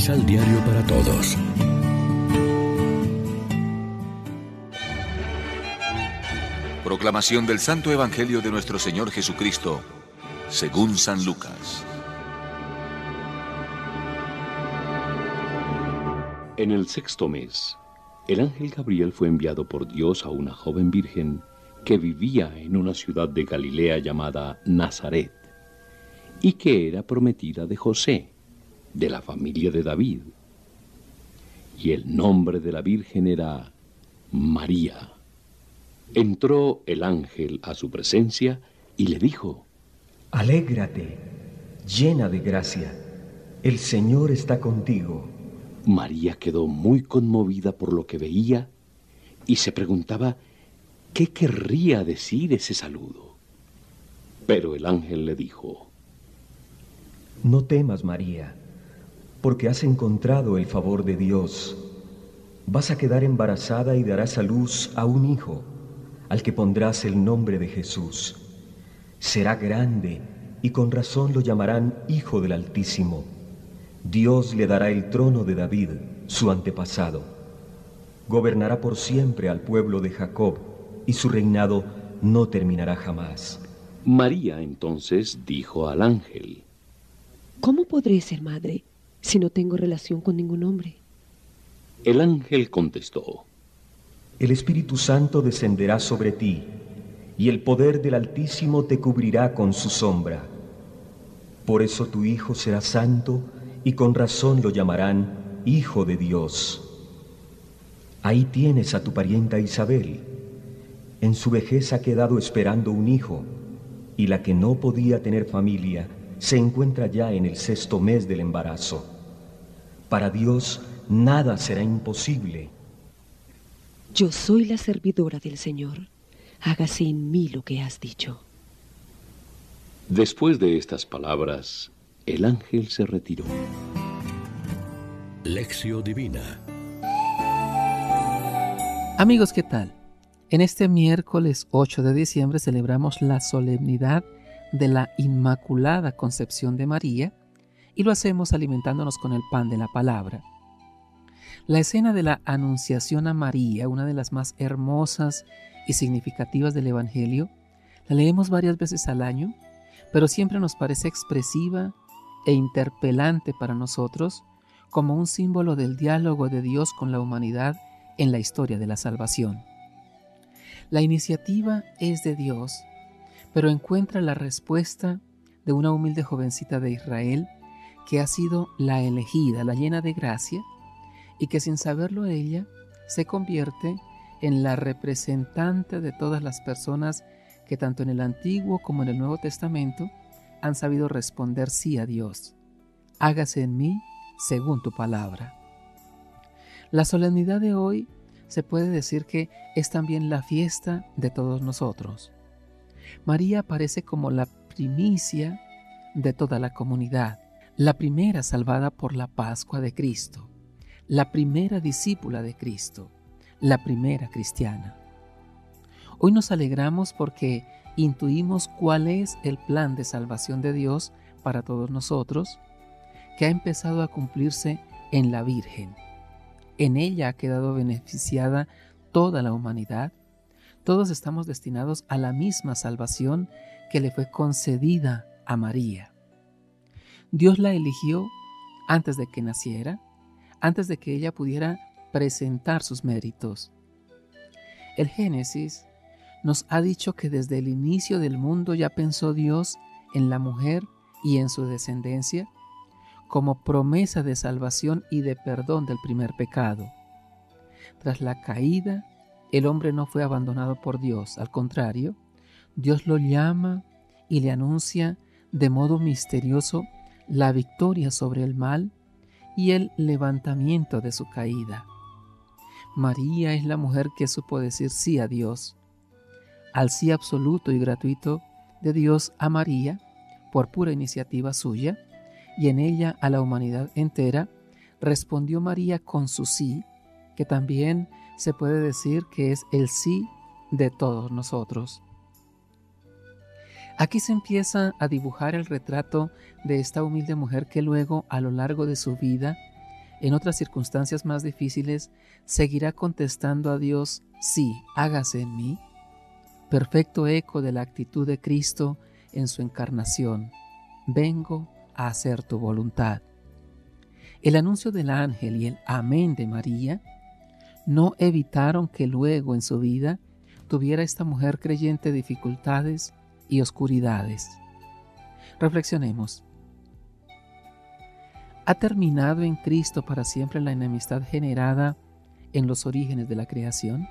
Misal Diario para Todos. Proclamación del Santo Evangelio de nuestro Señor Jesucristo, según San Lucas. En el sexto mes, el ángel Gabriel fue enviado por Dios a una joven virgen que vivía en una ciudad de Galilea llamada Nazaret y que era prometida de José, de la familia de David. Y el nombre de la Virgen era María. Entró el ángel a su presencia y le dijo, Alégrate, llena de gracia, el Señor está contigo. María quedó muy conmovida por lo que veía y se preguntaba qué querría decir ese saludo. Pero el ángel le dijo, No temas, María, porque has encontrado el favor de Dios. Vas a quedar embarazada y darás a luz a un hijo, al que pondrás el nombre de Jesús. Será grande y con razón lo llamarán Hijo del Altísimo. Dios le dará el trono de David, su antepasado. Gobernará por siempre al pueblo de Jacob, y su reinado no terminará jamás. María entonces dijo al ángel, ¿Cómo podré ser madre si no tengo relación con ningún hombre? El ángel contestó, El Espíritu Santo descenderá sobre ti, y el poder del Altísimo te cubrirá con su sombra. Por eso tu Hijo será santo, y con razón lo llamarán Hijo de Dios. Ahí tienes a tu parienta Isabel. En su vejez ha quedado esperando un hijo, y la que no podía tener familia se encuentra ya en el sexto mes del embarazo. Para Dios nada será imposible. Yo soy la servidora del Señor. Hágase en mí lo que has dicho. Después de estas palabras, el ángel se retiró. Lección Divina Amigos, ¿qué tal? En este miércoles 8 de diciembre celebramos la solemnidad de la Inmaculada Concepción de María y lo hacemos alimentándonos con el pan de la palabra. La escena de la Anunciación a María, una de las más hermosas y significativas del Evangelio, la leemos varias veces al año, pero siempre nos parece expresiva e interpelante para nosotros como un símbolo del diálogo de Dios con la humanidad en la historia de la salvación. La iniciativa es de Dios, pero encuentra la respuesta de una humilde jovencita de Israel que ha sido la elegida, la llena de gracia, y que sin saberlo ella se convierte en la representante de todas las personas que tanto en el Antiguo como en el Nuevo Testamento han sabido responder sí a Dios. Hágase en mí según tu palabra. La solemnidad de hoy se puede decir que es también la fiesta de todos nosotros. María aparece como la primicia de toda la comunidad, la primera salvada por la Pascua de Cristo, la primera discípula de Cristo, la primera cristiana. Hoy nos alegramos porque intuimos cuál es el plan de salvación de Dios para todos nosotros, que ha empezado a cumplirse en la Virgen en ella ha quedado beneficiada toda la humanidad. Todos estamos destinados a la misma salvación que le fue concedida a María. Dios la eligió antes de que naciera, antes de que ella pudiera presentar sus méritos. El Génesis nos ha dicho que desde el inicio del mundo ya pensó Dios en la mujer y en su descendencia como promesa de salvación y de perdón del primer pecado. Tras la caída, el hombre no fue abandonado por Dios, al contrario, Dios lo llama y le anuncia de modo misterioso la victoria sobre el mal y el levantamiento de su caída. María es la mujer que supo decir sí a Dios. Al sí absoluto y gratuito de Dios a María, por pura iniciativa suya, y en ella a la humanidad entera, respondió María con su sí, que también se puede decir que es el sí de todos nosotros. Aquí se empieza a dibujar el retrato de esta humilde mujer que luego, a lo largo de su vida, en otras circunstancias más difíciles, seguirá contestando a Dios, sí, hágase en mí? Perfecto eco de la actitud de Cristo en su encarnación. Vengo a hacer tu voluntad. El anuncio del ángel y el amén de María no evitaron que luego en su vida tuviera esta mujer creyente dificultades y oscuridades. Reflexionemos. ¿Ha terminado en Cristo para siempre la enemistad generada en los orígenes de la creación?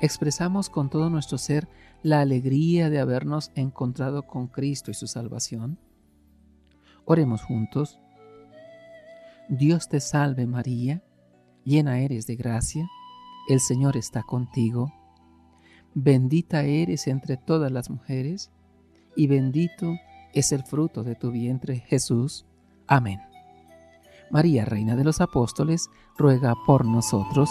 ¿Expresamos con todo nuestro ser la alegría de habernos encontrado con Cristo y su salvación? Oremos juntos. Dios te salve María, llena eres de gracia, el Señor está contigo, bendita eres entre todas las mujeres, y bendito es el fruto de tu vientre Jesús. Amén. María, Reina de los Apóstoles, ruega por nosotros.